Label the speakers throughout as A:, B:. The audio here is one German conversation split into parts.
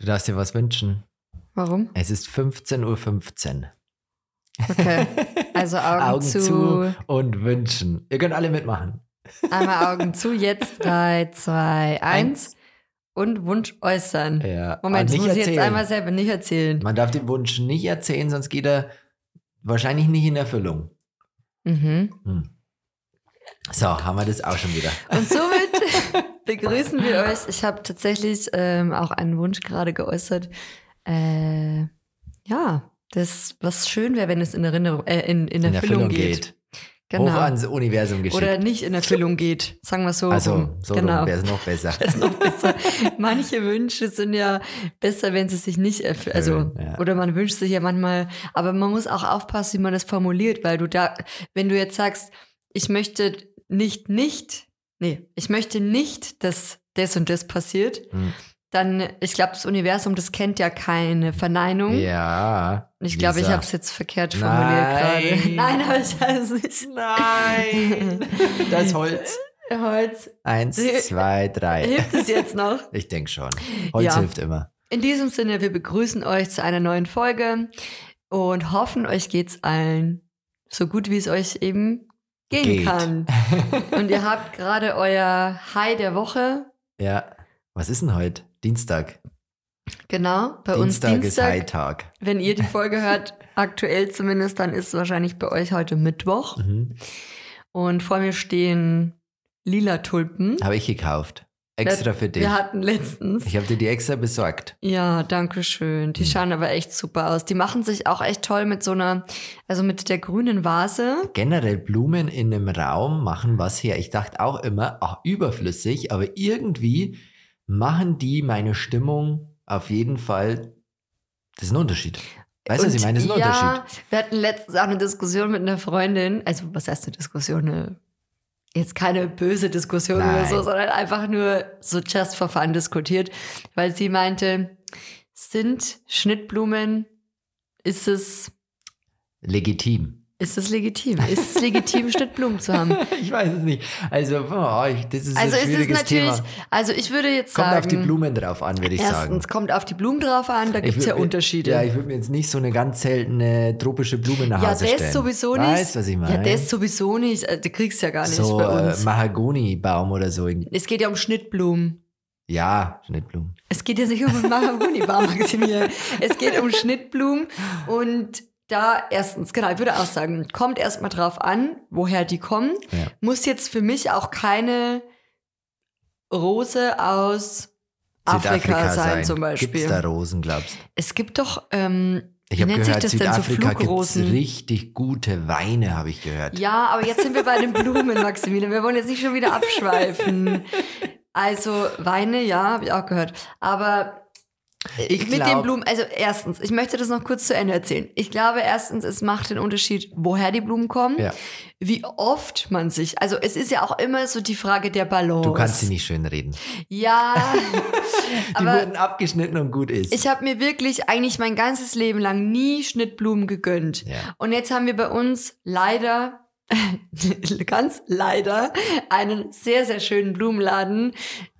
A: Du darfst dir was wünschen.
B: Warum?
A: Es ist 15.15 Uhr.
B: Okay. Also Augen,
A: Augen
B: zu.
A: zu und wünschen. Ihr könnt alle mitmachen.
B: Einmal Augen zu. Jetzt drei, zwei, eins. Und Wunsch äußern.
A: Ja.
B: Moment, das muss ich jetzt einmal selber nicht erzählen.
A: Man darf den Wunsch nicht erzählen, sonst geht er wahrscheinlich nicht in Erfüllung.
B: Mhm.
A: Hm. So, haben wir das auch schon wieder.
B: Und somit begrüßen wir euch. Ich habe tatsächlich ähm, auch einen Wunsch gerade geäußert. Äh, ja, das, was schön wäre, wenn es in Erinnerung, äh, in, in,
A: In
B: Erfüllung
A: Erfüllung
B: geht.
A: geht.
B: Genau.
A: Hoch ans Universum geschickt.
B: Oder nicht in Erfüllung geht. Sagen wir es so.
A: also, so
B: genau.
A: wäre es noch besser.
B: Noch besser. Manche Wünsche sind ja besser, wenn sie sich nicht erfüllen. Also,
A: ja.
B: oder man wünscht sich ja manchmal, aber man muss auch aufpassen, wie man das formuliert, weil du da, wenn du jetzt sagst, ich möchte nicht, nicht, nee, ich möchte nicht, dass das und das passiert,
A: Hm.
B: dann, ich glaube, das Universum, das kennt ja keine Verneinung.
A: Ja.
B: Und ich glaube, ich habe es jetzt verkehrt formuliert gerade. Nein, aber ich weiß es nicht.
A: Nein. Das Holz.
B: Holz.
A: Eins, zwei, drei.
B: Hilft es jetzt noch?
A: Ich denke schon. Holz
B: Ja.
A: hilft immer.
B: In diesem Sinne, wir begrüßen euch zu einer neuen Folge und hoffen, euch geht's allen so gut, wie es euch eben gehen
A: Geht.
B: kann. Und ihr habt gerade euer High der Woche.
A: Ja. Was ist denn heute? Dienstag.
B: Genau, bei uns
A: Dienstag ist
B: Dienstag.
A: Hightag.
B: Wenn ihr die Folge hört, aktuell zumindest, dann ist es wahrscheinlich bei euch heute Mittwoch.
A: Mhm.
B: Und vor mir stehen lila Tulpen.
A: Habe ich gekauft. Extra für dich.
B: Wir hatten letztens.
A: Ich habe dir die extra besorgt.
B: Ja, danke schön. Die
A: Hm.
B: schauen aber echt super aus. Die machen sich auch echt toll mit so einer, also mit der grünen Vase.
A: Generell Blumen in einem Raum machen was her. Ich dachte auch immer, ach, überflüssig, aber irgendwie machen die meine Stimmung auf jeden Fall. Das ist ein Unterschied. Weißt du, was ich meine? Das ist ein
B: ja,
A: Unterschied.
B: Wir hatten letztens auch eine Diskussion mit einer Freundin. Also, was heißt eine Diskussion? Eine, jetzt keine böse Diskussion oder
A: Nein.
B: so, sondern einfach nur so just for fun diskutiert, weil sie meinte, sind Schnittblumen, ist es,
A: Legitim.
B: Ist es legitim? Ist es legitim, Schnittblumen zu haben?
A: Ich weiß es nicht. Also, oh, ich- das ist
B: Also
A: ein
B: ist es
A: schwieriges
B: natürlich,
A: Thema.
B: also ich würde jetzt
A: Kommt
B: sagen,
A: auf die Blumen drauf an, würde ich
B: erstens
A: sagen.
B: kommt auf die Blumen drauf an, da gibt es ja Unterschiede.
A: Ja, ich würde mir jetzt nicht so eine ganz seltene tropische Blume nach
B: Ja,
A: Hause
B: das
A: stellen.
B: sowieso nicht.
A: Weißt was ich meine?
B: Ja, das sowieso nicht. Du kriegst ja gar nicht
A: so
B: bei
A: äh,
B: uns.
A: Mahagoni-Baum oder so.
B: es geht ja um Schnittblumen.
A: Ja, Schnittblumen.
B: Es geht ja nicht um Mahagoni-Baum, Maximilian. Es geht um Schnittblumen und da erstens, genau, ich würde auch sagen, kommt erstmal drauf an, woher die kommen.
A: Ja.
B: Muss jetzt für mich auch keine Rose aus Afrika, sein, zum Beispiel.
A: Gibt's da Rosen, glaubst du?
B: Es gibt doch, ähm,
A: Ich
B: wie
A: habe
B: nennt
A: gehört,
B: sich das denn, so
A: Südafrika gibt's
B: Flugrosen?
A: richtig gute Weine, habe ich gehört.
B: Ja, aber jetzt sind wir bei den Blumen, Maximilian. Wir wollen jetzt nicht schon wieder abschweifen. Also Weine, ja, habe ich auch gehört. Aber
A: Ich
B: mit den
A: glaub-
B: Blumen, also erstens, ich möchte das noch kurz zu Ende erzählen. Ich glaube erstens, es macht den Unterschied, woher die Blumen kommen,
A: Ja.
B: wie oft man sich, also es ist ja auch immer so die Frage der Balance.
A: Du kannst sie nicht schön reden.
B: Ja,
A: Die
B: aber
A: wurden abgeschnitten und gut ist.
B: ich habe mir wirklich eigentlich mein ganzes Leben lang nie Schnittblumen gegönnt.
A: ja.
B: Und jetzt haben wir bei uns leider, ganz leider, einen sehr, sehr schönen Blumenladen.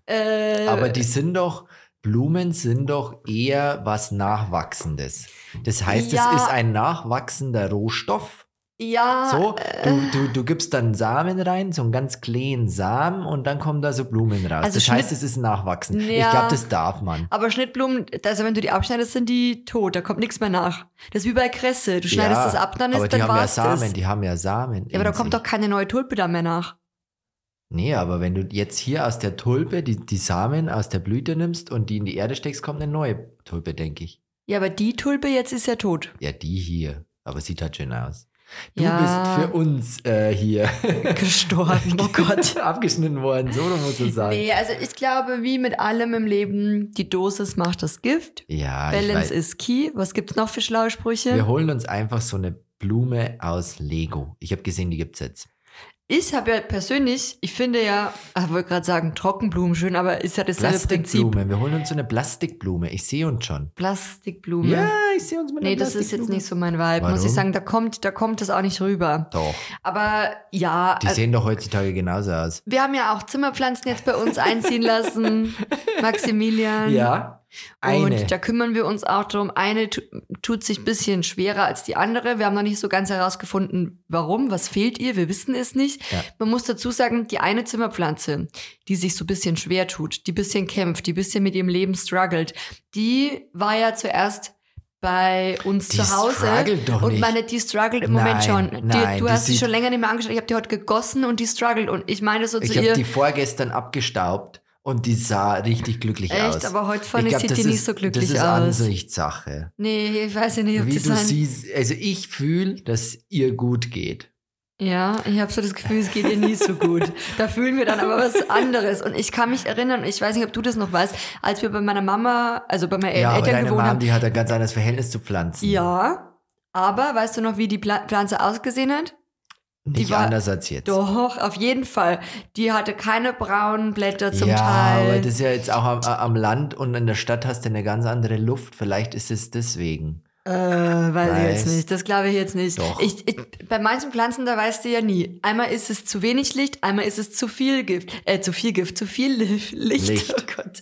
B: Äh,
A: Aber die sind doch, Blumen sind doch eher was Nachwachsendes. Das heißt,
B: Ja.
A: es ist ein nachwachsender Rohstoff.
B: ja,
A: So,
B: äh,
A: du, du, du gibst dann Samen rein, so einen ganz kleinen Samen und dann kommen da so Blumen raus.
B: Also
A: das heißt,
B: Schnitt-
A: es ist nachwachsen. Ich
B: Ja.
A: glaube, das darf man.
B: aber Schnittblumen, also wenn du die abschneidest, sind die tot, da kommt nichts mehr nach. Das ist wie bei Kresse, du schneidest
A: Ja,
B: das ab, dann
A: aber
B: ist
A: die
B: dann
A: haben ja
B: war's
A: Samen,
B: das.
A: die haben ja Samen.
B: Ja, aber da kommt
A: sich.
B: doch keine neue Tulpe da mehr nach.
A: Nee, aber wenn du jetzt hier aus der Tulpe die, die Samen aus der Blüte nimmst und die in die Erde steckst, kommt eine neue Tulpe, denke ich.
B: Ja, aber die Tulpe jetzt ist ja tot.
A: Ja, die hier. Aber sieht halt schön aus. Du
B: Ja.
A: bist für uns äh, hier
B: Gestorben, oh Gott.
A: abgeschnitten worden, so muss es sagen.
B: Nee, also ich glaube, wie mit allem im Leben, die Dosis macht das Gift.
A: Ja,
B: Balance
A: weiß.
B: is key. Was gibt's noch für schlaue Sprüche?
A: Wir holen uns einfach so eine Blume aus Lego. Ich habe gesehen, die gibt's jetzt.
B: Ich habe ja persönlich, ich finde ja, ich wollte gerade sagen, Trockenblumen schön, aber ist ja dasselbe Prinzip.
A: Plastikblume. Wir holen uns so eine Plastikblume. Ich sehe uns schon.
B: Plastikblume.
A: Ja, ich sehe uns mit
B: Nee, das ist jetzt nicht so mein Vibe, muss
A: Warum?
B: ich sagen. Da kommt, da kommt das auch nicht rüber.
A: Doch.
B: Aber ja,
A: Die
B: äh,
A: sehen doch heutzutage genauso aus.
B: wir haben ja auch Zimmerpflanzen jetzt bei uns einziehen lassen. Maximilian.
A: Ja. Eine.
B: Und da kümmern wir uns auch darum. Eine tu tut sich ein bisschen schwerer als die andere. Wir haben noch nicht so ganz herausgefunden, warum, was fehlt ihr. Wir wissen es nicht.
A: Ja.
B: Man muss dazu sagen, die eine Zimmerpflanze, die sich so ein bisschen schwer tut, die ein bisschen kämpft, die ein bisschen mit ihrem Leben struggelt, die war ja zuerst bei uns
A: Die
B: zu Hause.
A: struggelt doch
B: und
A: nicht.
B: meine, die struggelt im Moment
A: Nein,
B: schon. Die,
A: nein,
B: du
A: die
B: hast sie schon länger nicht mehr angeschaut. Ich habe die heute gegossen und die struggelt. Und ich meine so
A: Ich
B: zu
A: habe
B: ihr,
A: die vorgestern abgestaubt und die sah richtig glücklich aus.
B: echt, aber heute fand ich,
A: glaub,
B: sieht
A: das
B: die nicht so glücklich
A: Das ist
B: aus.
A: Ansichtssache.
B: Nee, ich weiß ja nicht, ob
A: Wie
B: das
A: du siehst, also ich fühle, dass ihr gut geht.
B: Ja, ich habe so das Gefühl, es geht ihr nie so gut. Da fühlen wir dann aber was anderes. Und ich kann mich erinnern, ich weiß nicht, ob du das noch weißt, als wir bei meiner Mama, also bei meinen
A: Ja,
B: Eltern gewohnt
A: Mom,
B: haben.
A: die hat ein ganz anderes Verhältnis zu Pflanzen.
B: Ja, aber weißt du noch, wie die Pflanze ausgesehen hat?
A: Nicht
B: die war-
A: anders als jetzt.
B: Doch, auf jeden Fall. Die hatte keine braunen Blätter zum
A: ja,
B: Teil.
A: aber das ist ja jetzt auch am, am Land und in der Stadt hast du eine ganz andere Luft. Vielleicht ist es deswegen.
B: Äh, weiß ich jetzt
A: Weiß.
B: nicht. Das glaube ich jetzt nicht.
A: Doch.
B: Ich, ich, bei manchen Pflanzen, da weißt du ja nie. Einmal ist es zu wenig Licht, einmal ist es zu viel Gift. Äh, zu viel Gift, zu viel Li- Licht.
A: Licht.
B: Oh Gott.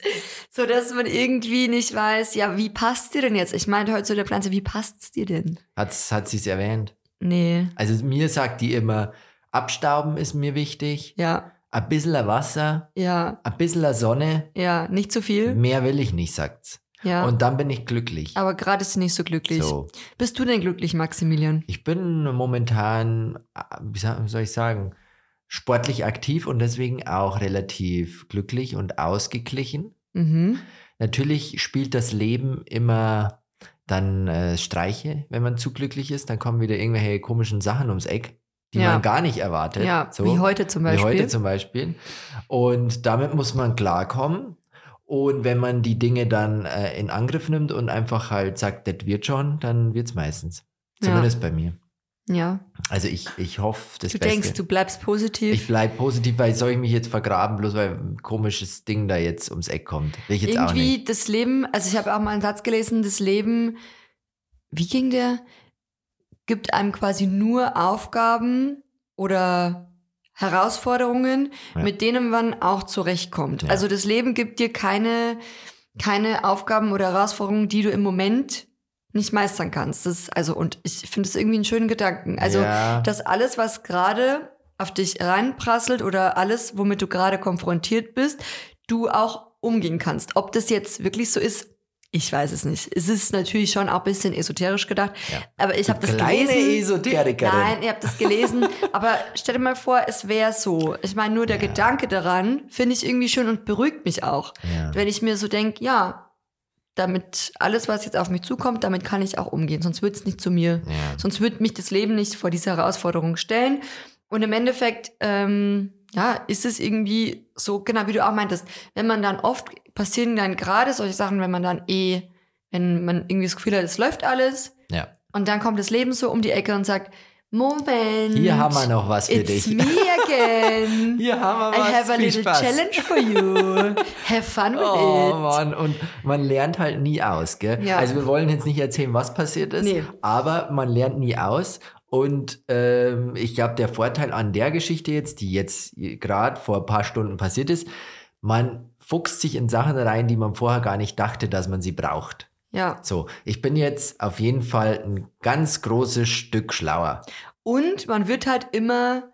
B: So dass man irgendwie nicht weiß, ja, wie passt dir denn jetzt? Ich meinte heute zu der Pflanze, wie passt's dir denn?
A: Hat's, hat sie es erwähnt?
B: Nee.
A: Also mir sagt die immer, abstauben ist mir wichtig,
B: Ja,
A: ein bisschen Wasser,
B: ja,
A: ein bisschen Sonne,
B: ja, nicht zu viel.
A: mehr will ich nicht, sagt's.
B: Ja.
A: Und dann bin ich glücklich.
B: aber gerade ist sie nicht so glücklich.
A: So.
B: Bist du denn glücklich, Maximilian?
A: Ich bin momentan, wie soll ich sagen, sportlich aktiv und deswegen auch relativ glücklich und ausgeglichen.
B: Mhm.
A: Natürlich spielt das Leben immer dann äh, Streiche, wenn man zu glücklich ist. Dann kommen wieder irgendwelche komischen Sachen ums Eck, die
B: Ja.
A: man gar nicht erwartet.
B: Ja,
A: so,
B: wie heute zum Beispiel.
A: Wie heute zum Beispiel. Und damit muss man klarkommen. Und wenn man die Dinge dann äh, in Angriff nimmt und einfach halt sagt, das wird schon, dann wird es meistens.
B: Ja.
A: Zumindest bei mir.
B: Ja.
A: Also ich, ich hoffe das
B: Du
A: Beste.
B: denkst, du bleibst positiv.
A: ich bleibe positiv, weil soll ich mich jetzt vergraben, bloß weil ein komisches Ding da jetzt ums Eck kommt. Will ich jetzt auch nicht.
B: irgendwie das Leben, also ich habe auch mal einen Satz gelesen, das Leben, wie ging der? Gibt einem quasi nur Aufgaben oder Herausforderungen,
A: Ja.
B: mit denen man auch zurechtkommt.
A: Ja.
B: Also das Leben gibt dir keine, keine Aufgaben oder Herausforderungen, die du im Moment nicht meistern kannst. Das ist, also, und ich finde es irgendwie einen schönen Gedanken. Also,
A: ja,
B: dass alles, was gerade auf dich reinprasselt oder alles, womit du gerade konfrontiert bist, du auch umgehen kannst. Ob das jetzt wirklich so ist, ich weiß es nicht. Es ist natürlich schon auch ein bisschen esoterisch gedacht,
A: Ja.
B: aber ich habe das
A: kleine
B: gelesen.
A: Esoterikerin.
B: Nein, ihr habt das gelesen, aber stell dir mal vor, es wäre so. Ich meine, nur der
A: Ja.
B: Gedanke daran finde ich irgendwie schön und beruhigt mich auch.
A: ja.
B: Wenn ich mir so denke, ja, damit alles, was jetzt auf mich zukommt, damit kann ich auch umgehen. Sonst wird es nicht zu mir
A: ja.
B: Sonst würde mich das Leben nicht vor diese Herausforderung stellen. Und im Endeffekt, ähm, ja, ist es irgendwie so, genau wie du auch meintest, wenn man dann oft passieren dann gerade solche Sachen, wenn man dann eh, wenn man irgendwie das Gefühl hat, es läuft alles
A: ja.
B: und dann kommt das Leben so um die Ecke und sagt, Moment.
A: Hier haben wir noch was für
B: It's
A: dich.
B: me again.
A: Hier haben wir
B: I
A: was.
B: have a
A: Viel
B: little
A: Spaß.
B: challenge for you. Have fun with
A: Oh
B: it.
A: Mann, und man lernt halt nie aus, gell?
B: Ja.
A: Also wir wollen jetzt nicht erzählen, was passiert ist,
B: Nee.
A: aber man lernt nie aus. Und ähm, ich glaube, der Vorteil an der Geschichte jetzt, die jetzt gerade vor ein paar Stunden passiert ist, man fuchst sich in Sachen rein, die man vorher gar nicht dachte, dass man sie braucht.
B: Ja.
A: So, ich bin jetzt auf jeden Fall ein ganz großes Stück schlauer.
B: Und man wird halt immer,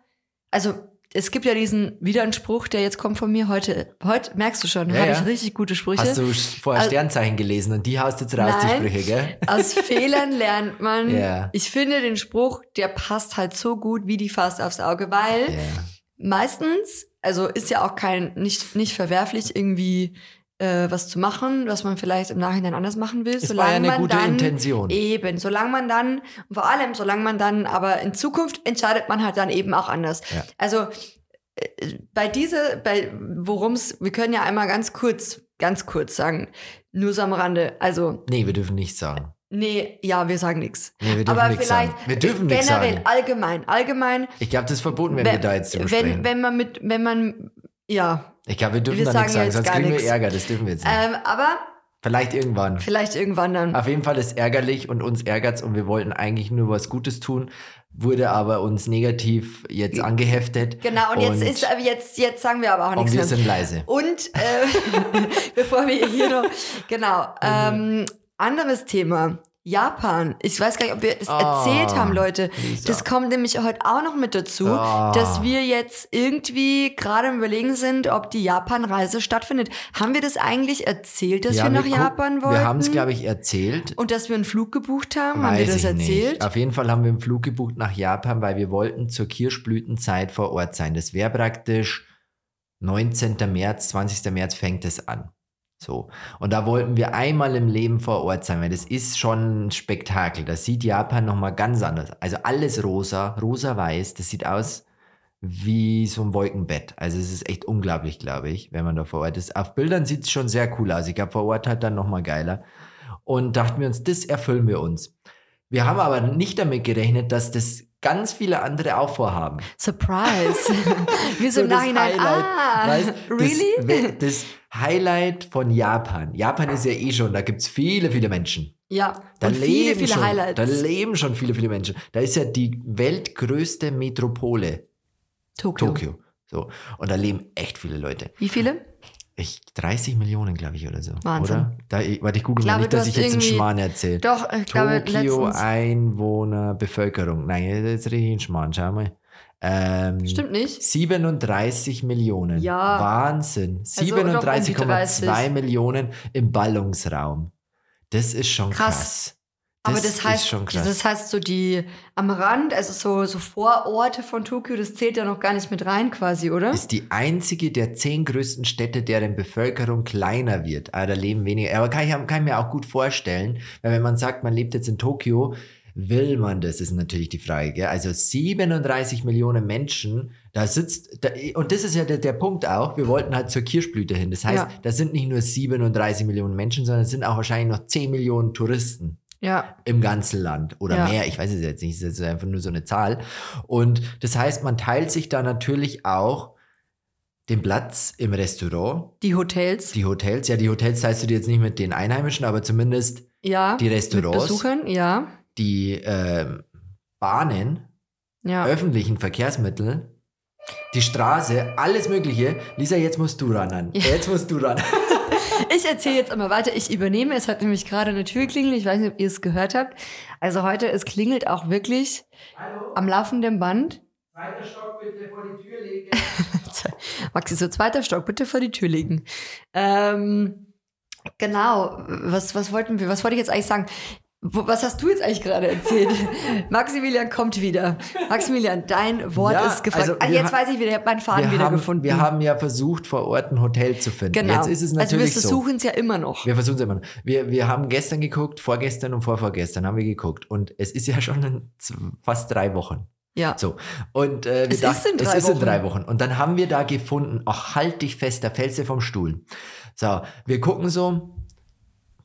B: also es gibt ja diesen wieder einen Spruch, der jetzt kommt von mir heute. Heute merkst du schon,
A: Ja,
B: habe
A: ja.
B: ich richtig gute Sprüche.
A: Hast du vorher
B: Also-
A: Sternzeichen gelesen und die haust jetzt raus,
B: Nein.
A: die Sprüche, gell?
B: Aus Fehlern lernt man.
A: Ja.
B: Ich finde den Spruch, der passt halt so gut wie die Faust aufs Auge, weil meistens, also ist ja auch kein nicht nicht verwerflich irgendwie äh, was zu machen, was man vielleicht im Nachhinein anders machen will,
A: Es war
B: solange
A: ja eine
B: man
A: gute
B: dann
A: Intention.
B: Eben, solange man dann, und vor allem, solange man dann, aber in Zukunft entscheidet man halt dann eben auch anders.
A: Ja.
B: Also äh, bei diese, bei worum's, wir können ja einmal ganz kurz, ganz kurz sagen, nur so am Rande. Also,
A: Nee, wir dürfen nichts sagen.
B: nee, ja, wir sagen nichts.
A: Nee, wir dürfen
B: Aber
A: nichts
B: vielleicht
A: sagen. Wir dürfen
B: generell,
A: sagen.
B: allgemein, allgemein,
A: Ich glaube, das ist verboten, wenn, wir da jetzt drüber
B: wenn,
A: sprechen.
B: wenn man mit, wenn man, ja,
A: ich glaube, wir dürfen
B: wir
A: da
B: sagen
A: nichts sagen, sonst kriegen wir
B: nichts.
A: Ärger. Das dürfen wir jetzt nicht.
B: ähm, aber
A: Vielleicht irgendwann.
B: Vielleicht irgendwann dann.
A: Auf jeden Fall ist ärgerlich und uns ärgert's und wir wollten eigentlich nur was Gutes tun, wurde aber uns negativ jetzt angeheftet.
B: Genau, und, jetzt ist aber jetzt, jetzt sagen wir aber auch
A: und
B: nichts
A: wir
B: mehr.
A: sind leise.
B: Und äh, bevor wir hier noch, genau, ähm, anderes Thema. Japan. Ich weiß gar nicht, ob wir das
A: Ah,
B: erzählt haben, Leute.
A: Lisa.
B: Das kommt nämlich heute auch noch mit dazu,
A: Ah.
B: dass wir jetzt irgendwie gerade im Überlegen sind, ob die Japan-Reise stattfindet. Haben wir das eigentlich erzählt, dass
A: Ja,
B: wir nach
A: guck-
B: Japan wollten?
A: Wir haben es, glaube ich, erzählt.
B: Und dass wir einen Flug gebucht haben? haben wir
A: Weiß
B: das
A: ich
B: erzählt?
A: Nicht. Auf jeden Fall haben wir einen Flug gebucht nach Japan, weil wir wollten zur Kirschblütenzeit vor Ort sein. Das wäre praktisch 19. März, 20. März fängt es an. So. Und da wollten wir einmal im Leben vor Ort sein, weil das ist schon ein Spektakel. Das sieht Japan nochmal ganz anders. Also alles rosa, rosa-weiß. Das sieht aus wie so ein Wolkenbett. Also es ist echt unglaublich, glaube ich, wenn man da vor Ort ist. Auf Bildern sieht es schon sehr cool aus. Ich glaube, vor Ort halt dann nochmal geiler. Und dachten wir uns, das erfüllen wir uns. Wir haben aber nicht damit gerechnet, dass das ganz viele andere auch vorhaben.
B: Surprise. wir so,
A: So
B: Nachhinein,
A: Highlight,
B: ah,
A: weißt,
B: really?
A: Das, das Highlight von Japan. Japan ist ja eh schon, da gibt es viele, viele Menschen.
B: ja,
A: Da
B: und viele,
A: leben
B: viele
A: schon,
B: Highlights.
A: Da leben schon viele, viele Menschen. Da ist ja die weltgrößte Metropole,
B: Tokio.
A: Tokio. So. Und da leben echt viele Leute.
B: Wie viele?
A: Ich, 30 Millionen, glaube ich, oder so.
B: Wahnsinn.
A: Oder? Da, ich, warte, ich google
B: Ich
A: mal nicht, dass ich jetzt einen Schmarrn erzähle.
B: Doch, ich glaube,
A: Tokio,
B: letztens.
A: Einwohner, Bevölkerung. Nein, das ist richtig ein Schmarrn, schau mal. Ähm,
B: Stimmt nicht?
A: 37 Millionen.
B: Ja.
A: Wahnsinn.
B: Also doch um die
A: 37,2
B: 30.
A: Millionen im Ballungsraum. Das ist schon krass.
B: Krass. Aber das
A: ist
B: heißt,
A: schon krass.
B: das heißt so die am Rand, also so, so Vororte von Tokio, das zählt ja noch gar nicht mit rein quasi, oder?
A: ist die einzige der zehn größten Städte, deren Bevölkerung kleiner wird. Ah, da leben weniger. Aber kann ich, kann ich mir auch gut vorstellen, weil wenn man sagt, man lebt jetzt in Tokio, will man das, ist natürlich die Frage. Gell? Also 37 Millionen Menschen, da sitzt, da, und das ist ja der, der Punkt auch, wir wollten halt zur Kirschblüte hin. Das heißt,
B: Ja.
A: da sind nicht nur 37 Millionen Menschen, sondern es sind auch wahrscheinlich noch 10 Millionen Touristen
B: ja.
A: im ganzen Land oder
B: Ja.
A: mehr, ich weiß es jetzt nicht, es ist einfach nur so eine Zahl. Und das heißt, man teilt sich da natürlich auch den Platz im Restaurant,
B: Die Hotels.
A: die Hotels. Ja, die Hotels teilst du dir jetzt nicht mit den Einheimischen, aber zumindest
B: ja.
A: die Restaurants,
B: Mit Besuchern, ja.
A: Die ähm, Bahnen,
B: Ja.
A: öffentlichen Verkehrsmittel, die Straße, alles Mögliche. Lisa, jetzt musst du ran. An. Jetzt musst du ran.
B: Ich erzähle jetzt immer weiter. Ich übernehme. Es hat nämlich gerade eine Tür geklingelt. Ich weiß nicht, ob ihr es gehört habt. Also heute, es klingelt auch wirklich am laufenden Band.
A: Zweiter Stock bitte vor die Tür legen.
B: Maxi, so zweiter Stock, bitte vor die Tür legen. Ähm, genau, was, was wollten wir, was wollte ich jetzt eigentlich sagen? Was hast du jetzt eigentlich gerade erzählt? Maximilian kommt wieder. Maximilian, dein Wort
A: Ja,
B: ist gefragt.
A: also
B: ah, jetzt weiß ich wieder, ich habe meinen Faden wieder
A: haben,
B: gefunden.
A: Wir haben ja versucht, vor Ort ein Hotel zu finden.
B: genau.
A: Jetzt ist es
B: also wir
A: natürlich so.
B: versuchen es ja immer noch.
A: Wir versuchen es immer noch. Wir, wir haben gestern geguckt, vorgestern und vorvorgestern haben wir geguckt. Und es ist ja schon fast drei Wochen.
B: Ja.
A: So. Und äh, wir
B: Es
A: dachten,
B: ist in drei
A: es ist in drei Wochen. Und dann haben wir da gefunden, ach, halt dich fest, da fällst du vom Stuhl. So, wir gucken so,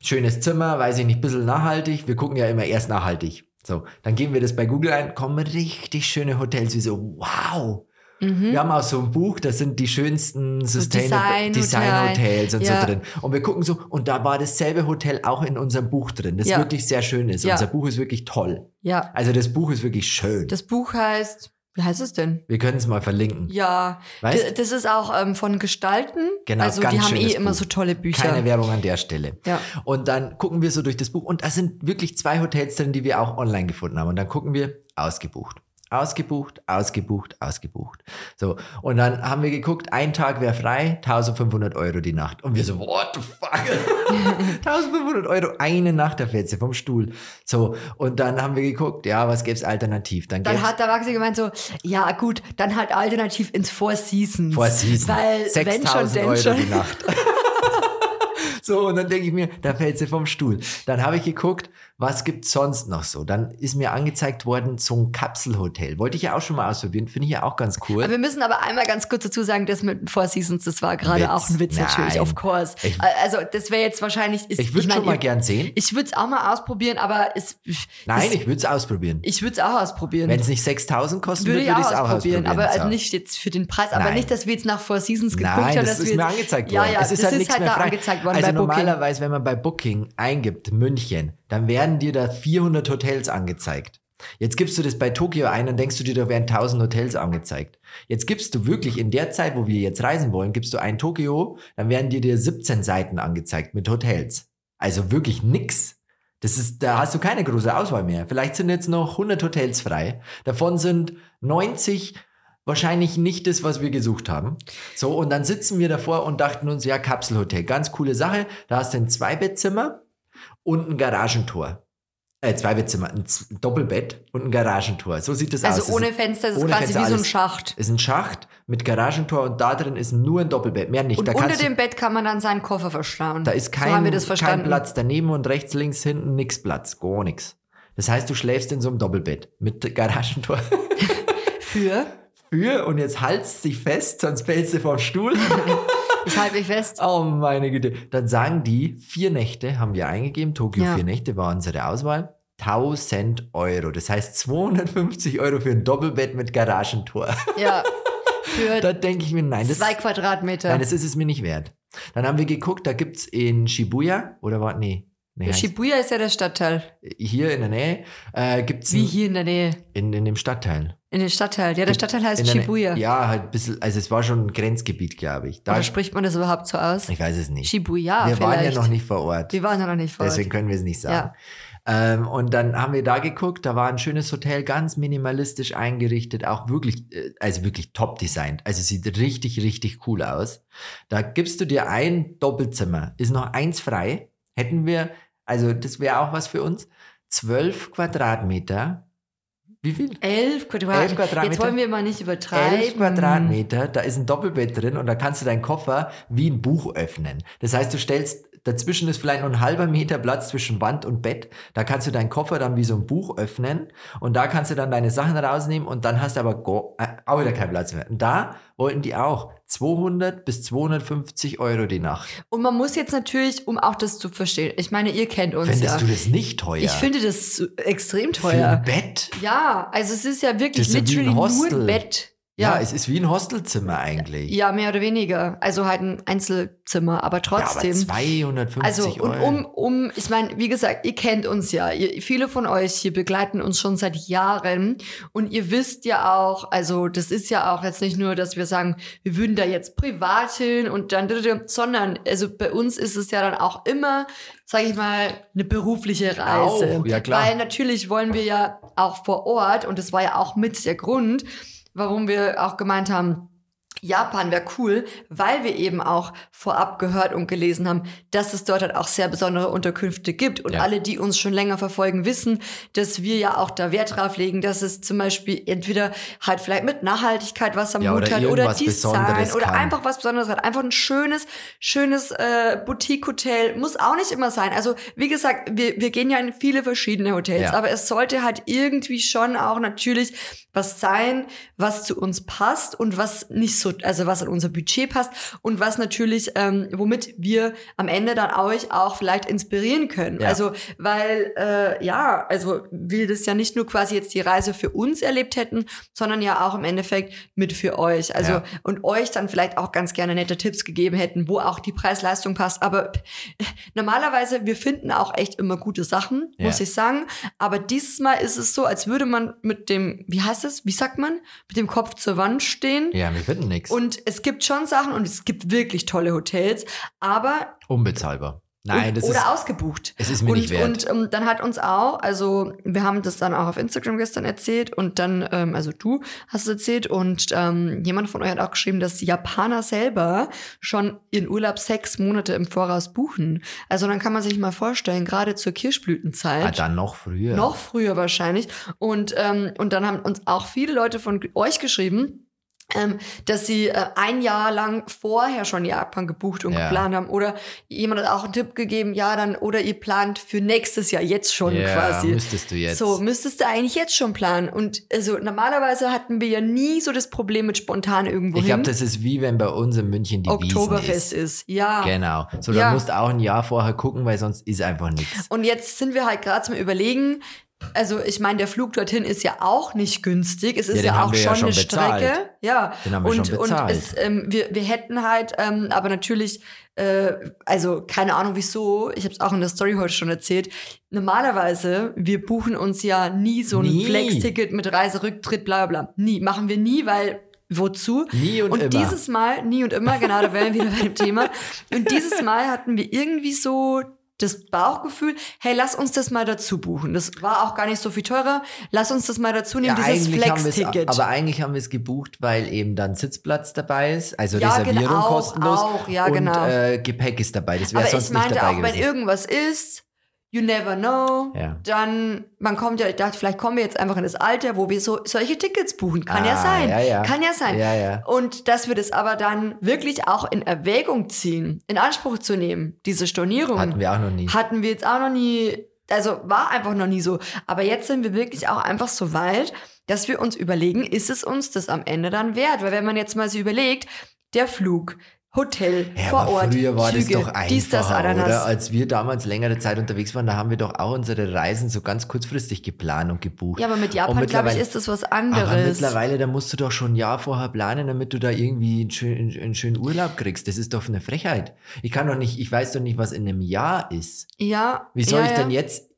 A: schönes Zimmer, weiß ich nicht, bisschen nachhaltig. Wir gucken ja immer erst nachhaltig. So, dann geben wir das bei Google ein, kommen richtig schöne Hotels, wie so, wow.
B: Mhm.
A: Wir haben auch so ein Buch, das sind die schönsten Sustainable
B: Design-
A: Design Hotels und
B: Ja.
A: so drin. Und wir gucken so, und da war dasselbe Hotel auch in unserem Buch drin, das
B: Ja.
A: wirklich sehr schön ist.
B: Ja.
A: Unser Buch ist wirklich toll.
B: Ja.
A: Also das Buch ist wirklich schön.
B: Das Buch heißt, wie heißt es denn?
A: wir können es mal verlinken.
B: Ja,
A: Weißt?
B: das ist auch ähm, von Gestalten.
A: Genau,
B: also
A: ganz
B: die haben eh
A: schönes
B: immer
A: Buch.
B: so tolle Bücher.
A: Keine Werbung an der Stelle.
B: Ja.
A: Und dann gucken wir so durch das Buch und da sind wirklich zwei Hotels drin, die wir auch online gefunden haben. Und dann gucken wir, ausgebucht. Ausgebucht, ausgebucht, ausgebucht. So, und dann haben wir geguckt, ein Tag wäre frei, 1500 Euro die Nacht. Und wir so, what the fuck? 1500 Euro eine Nacht, da fällt sie vom Stuhl. So, und dann haben wir geguckt, ja, was gäbe es alternativ? Dann,
B: Dann hat der Maxi gemeint so, ja gut, dann halt alternativ ins Four Seasons.
A: Four Seasons.
B: Weil wenn schon,
A: 6000
B: denn
A: Euro
B: schon.
A: die Nacht. so, und dann denke ich mir, da fällt sie vom Stuhl. Dann habe ich geguckt, was gibt's sonst noch so? Dann ist mir angezeigt worden, so ein Kapselhotel. Wollte ich ja auch schon mal ausprobieren, finde ich ja auch ganz cool.
B: Aber wir müssen aber einmal ganz kurz dazu sagen, das mit Four Seasons, das war gerade auch ein Witz natürlich,
A: Nein.
B: of course.
A: Ich-
B: also das wäre jetzt wahrscheinlich... Ist,
A: ich würde
B: mein,
A: schon mal gern sehen.
B: Ich würde es auch mal ausprobieren, aber es,
A: Nein,
B: es,
A: ich würde es ausprobieren.
B: ich würde es auch ausprobieren.
A: Wenn es nicht 6000 kosten
B: würde
A: würde,
B: ich
A: es auch
B: ausprobieren, aber also
A: So.
B: nicht jetzt für den Preis, aber
A: Nein.
B: nicht, dass wir jetzt nach Four Seasons geguckt
A: Nein,
B: haben.
A: das
B: dass
A: ist
B: wir
A: mir
B: jetzt-
A: angezeigt
B: Ja,
A: worden.
B: ja,
A: es ist
B: das
A: halt
B: ist halt da
A: frei.
B: angezeigt worden
A: also
B: bei Booking.
A: normalerweise, wenn man bei Booking eingibt, München, dann werden dir da 400 Hotels angezeigt. Jetzt gibst du das bei Tokio ein und denkst du dir, da werden 1000 Hotels angezeigt. Jetzt gibst du wirklich in der Zeit, wo wir jetzt reisen wollen, gibst du ein Tokio, dann werden dir dir 17 Seiten angezeigt mit Hotels. Also wirklich nix. Das ist, da hast du keine große Auswahl mehr. Vielleicht sind jetzt noch 100 Hotels frei. Davon sind 90 wahrscheinlich nicht das, was wir gesucht haben. So, und dann sitzen wir davor und dachten uns, ja, Kapselhotel, ganz coole Sache. Da hast du ein Zweibettzimmer und ein Garagentor. Äh, Zweibettzimmer, ein Z Doppelbett und ein Garagentor. So sieht das aus.
B: Also ohne Fenster, das ist
A: ohne
B: quasi
A: Fenster,
B: wie so ein
A: alles-
B: Schacht.
A: Ist ein Schacht mit Garagentor und da drin ist nur ein Doppelbett, mehr nicht.
B: Und
A: da
B: unter
A: du-
B: dem Bett kann man dann seinen Koffer verstauen.
A: da ist
B: so
A: kein,
B: das
A: kein. Platz daneben und rechts, links, hinten nix Platz. Gar nix. Das heißt, du schläfst in so einem Doppelbett mit Garagentor.
B: Für,
A: Für und jetzt haltst dich fest, sonst fällst du vom Stuhl.
B: ich halte mich fest.
A: oh meine Güte. Dann sagen die, vier Nächte haben wir eingegeben. Tokio
B: Ja.
A: vier Nächte war unsere Auswahl. 1000 Euro. Das heißt 250 Euro für ein Doppelbett mit Garagentor.
B: Ja. Für
A: da denke ich mir, nein, das,
B: zwei Quadratmeter.
A: nein, das ist es mir nicht wert. Dann haben wir geguckt, da gibt's in Shibuya, oder war, nee, nee
B: Shibuya ist ja der Stadtteil.
A: hier in der Nähe, äh, gibt's
B: Wie
A: ein-
B: hier in der Nähe.
A: in, in dem Stadtteil.
B: In den Stadtteil. Ja, der Stadtteil heißt
A: der
B: Shibuya.
A: Ja, halt ein bisschen, also es war schon ein Grenzgebiet, glaube ich. Da,
B: Oder spricht man das überhaupt so aus?
A: ich weiß es nicht.
B: Shibuya
A: wir
B: vielleicht.
A: waren ja noch nicht vor Ort.
B: Wir waren ja noch nicht vor Ort.
A: Deswegen können wir es nicht sagen. Ähm, und dann haben wir da geguckt, da war ein schönes Hotel, ganz minimalistisch eingerichtet, auch wirklich, äh, also wirklich top designt. Also sieht richtig, richtig cool aus. Da gibst du dir ein Doppelzimmer, ist noch eins frei. Hätten wir, also das wäre auch was für uns, zwölf Quadratmeter. Wie viel?
B: Elf Quadratmeter.
A: Elf Quadratmeter.
B: Jetzt wollen wir mal nicht übertreiben.
A: Elf Quadratmeter, da ist ein Doppelbett drin und da kannst du deinen Koffer wie ein Buch öffnen. Das heißt, du stellst, dazwischen ist vielleicht nur ein halber Meter Platz zwischen Wand und Bett. Da kannst du deinen Koffer dann wie so ein Buch öffnen und da kannst du dann deine Sachen rausnehmen und dann hast du aber go, äh, auch wieder keinen Platz mehr. Und da wollten die auch 200 bis 250 Euro die Nacht.
B: Und man muss jetzt natürlich, um auch das zu verstehen, ich meine, ihr kennt uns
A: Findest
B: ja.
A: du das nicht teuer?
B: Ich finde das extrem
A: Für
B: teuer.
A: ein Bett?
B: Ja, also es ist ja wirklich
A: ist wie ein
B: literally nur ein Bett.
A: Ja.
B: Ja,
A: es ist wie ein Hostelzimmer eigentlich.
B: ja, mehr oder weniger. Also halt ein Einzelzimmer, aber
A: Ja, aber
B: trotzdem.
A: 250
B: also und
A: Euro.
B: um, um, ich meine, wie gesagt, ihr kennt uns ja. Ihr, viele von euch hier begleiten uns schon seit Jahren und ihr wisst ja auch, also das ist ja auch jetzt nicht nur, dass wir sagen, wir würden da jetzt privat hin und dann, sondern also bei uns ist es ja dann auch immer, sage ich mal, eine berufliche Reise.
A: Auch, ja, klar.
B: Weil natürlich wollen wir ja auch vor Ort und das war ja auch mit der Grund, warum wir auch gemeint haben, Japan wäre cool, weil wir eben auch vorab gehört und gelesen haben, dass es dort halt auch sehr besondere Unterkünfte gibt. Und
A: Ja.
B: alle, die uns schon länger verfolgen, wissen, dass wir ja auch da Wert drauf legen, dass es zum Beispiel entweder halt vielleicht mit Nachhaltigkeit was am
A: Ja,
B: Hut
A: oder
B: hat oder Design oder
A: kann.
B: einfach was Besonderes hat. Einfach ein schönes, schönes äh, Boutique-Hotel. Muss auch nicht immer sein. Also wie gesagt, wir, wir gehen ja in viele verschiedene Hotels,
A: Ja.
B: aber es sollte halt irgendwie schon auch natürlich was sein, was zu uns passt und was nicht so, also was an unser Budget passt und was natürlich, ähm, womit wir am Ende dann euch auch vielleicht inspirieren können.
A: Ja.
B: Also, weil, äh, ja, also wir das ja nicht nur quasi jetzt die Reise für uns erlebt hätten, sondern ja auch im Endeffekt mit für euch. Also,
A: Ja.
B: und euch dann vielleicht auch ganz gerne nette Tipps gegeben hätten, wo auch die Preis-Leistung passt. Aber normalerweise, wir finden auch echt immer gute Sachen,
A: Ja.
B: muss ich sagen. Aber dieses Mal ist es so, als würde man mit dem, wie heißt es, wie sagt man, mit dem Kopf zur Wand stehen.
A: Ja, wir finden nichts.
B: Und es gibt schon Sachen und es gibt wirklich tolle Hotels, aber
A: Unbezahlbar. Nein,
B: und,
A: das
B: oder
A: ist,
B: ausgebucht.
A: es ist mir
B: und,
A: nicht wert.
B: Und ähm, dann hat uns auch, also wir haben das dann auch auf Instagram gestern erzählt und dann, ähm, also du hast es erzählt und ähm, jemand von euch hat auch geschrieben, dass die Japaner selber schon ihren Urlaub sechs Monate im Voraus buchen. Also dann kann man sich mal vorstellen, gerade zur Kirschblütenzeit.
A: ah, dann noch früher.
B: Noch früher wahrscheinlich. Und, ähm, und dann haben uns auch viele Leute von euch geschrieben, ähm, dass sie äh, ein Jahr lang vorher schon Japan gebucht und
A: Ja.
B: geplant haben. Oder jemand hat auch einen Tipp gegeben, ja, dann, oder ihr plant für nächstes Jahr jetzt schon
A: ja,
B: quasi.
A: müsstest du jetzt.
B: So, müsstest du eigentlich jetzt schon planen. Und also normalerweise hatten wir ja nie so das Problem mit spontan irgendwo
A: ich glaube, das ist wie wenn bei uns in München die
B: Oktoberfest
A: Wiesen
B: ist. Ja.
A: ist. Genau. So,
B: Ja.
A: da musst du auch ein Jahr vorher gucken, weil sonst ist einfach nichts.
B: Und jetzt sind wir halt gerade zum Überlegen, also ich meine, der Flug dorthin ist ja auch nicht günstig. Es ist ja,
A: haben
B: auch schon
A: ja schon
B: eine
A: bezahlt.
B: Strecke. Ja.
A: Den haben wir
B: und
A: schon
B: und
A: bezahlt.
B: es, ähm, wir, wir hätten halt, ähm, aber natürlich, äh, also keine Ahnung wieso, ich habe es auch in der Story heute schon erzählt. Normalerweise, wir buchen uns ja nie so ein. Flex-Ticket mit Reiserücktritt, bla bla bla. Nie. Machen wir nie, weil wozu?
A: Nie und,
B: Und
A: immer.
B: dieses Mal, nie und immer, genau, da wären wir wieder bei dem Thema. Und dieses Mal hatten wir irgendwie so das Bauchgefühl, hey, lass uns das mal dazu buchen. Das war auch gar nicht so viel teurer. Lass uns das mal dazu nehmen, dieses
A: haben wir's-
B: Flex-Ticket.
A: Aber eigentlich haben wir es gebucht, weil eben dann Sitzplatz dabei ist, also
B: Ja,
A: Reservierung
B: genau,
A: kostenlos
B: auch, ja,
A: und
B: genau.
A: äh, Gepäck ist dabei. Das wäre sonst nicht dabei
B: auch, wenn
A: gewesen.
B: irgendwas ist, you never know,
A: Ja.
B: dann, man kommt ja, ich dachte, vielleicht kommen wir jetzt einfach in das Alter, wo wir so solche Tickets buchen. Kann ja
A: Ah,
B: sein.
A: ja, ja.
B: Kann ja sein.
A: Ja, ja.
B: Und dass wir das aber dann wirklich auch in Erwägung ziehen, in Anspruch zu nehmen, diese Stornierung.
A: Hatten wir auch noch nie.
B: Hatten wir jetzt auch noch nie, also war einfach noch nie so. Aber jetzt sind wir wirklich auch einfach so weit, dass wir uns überlegen, ist es uns das am Ende dann wert? Weil wenn man jetzt mal so überlegt, der Flug, Hotel,
A: Ja,
B: vor
A: aber
B: Ort,
A: früher war
B: Züge,
A: das doch einfacher,
B: dies, das, Ananas.
A: oder? Als wir damals längere Zeit unterwegs waren, da haben wir doch auch unsere Reisen so ganz kurzfristig geplant und gebucht.
B: Ja, aber mit Japan, glaube ich, ist das was
A: Aber
B: anderes.
A: mittlerweile, da musst du doch schon ein Jahr vorher planen, damit du da irgendwie einen schönen, einen schönen Urlaub kriegst. Das ist doch eine Frechheit. Ich kann doch nicht, ich weiß doch nicht, was in einem Jahr ist.
B: ja.
A: Wie soll
B: ja,
A: ich denn
B: ja.
A: jetzt i-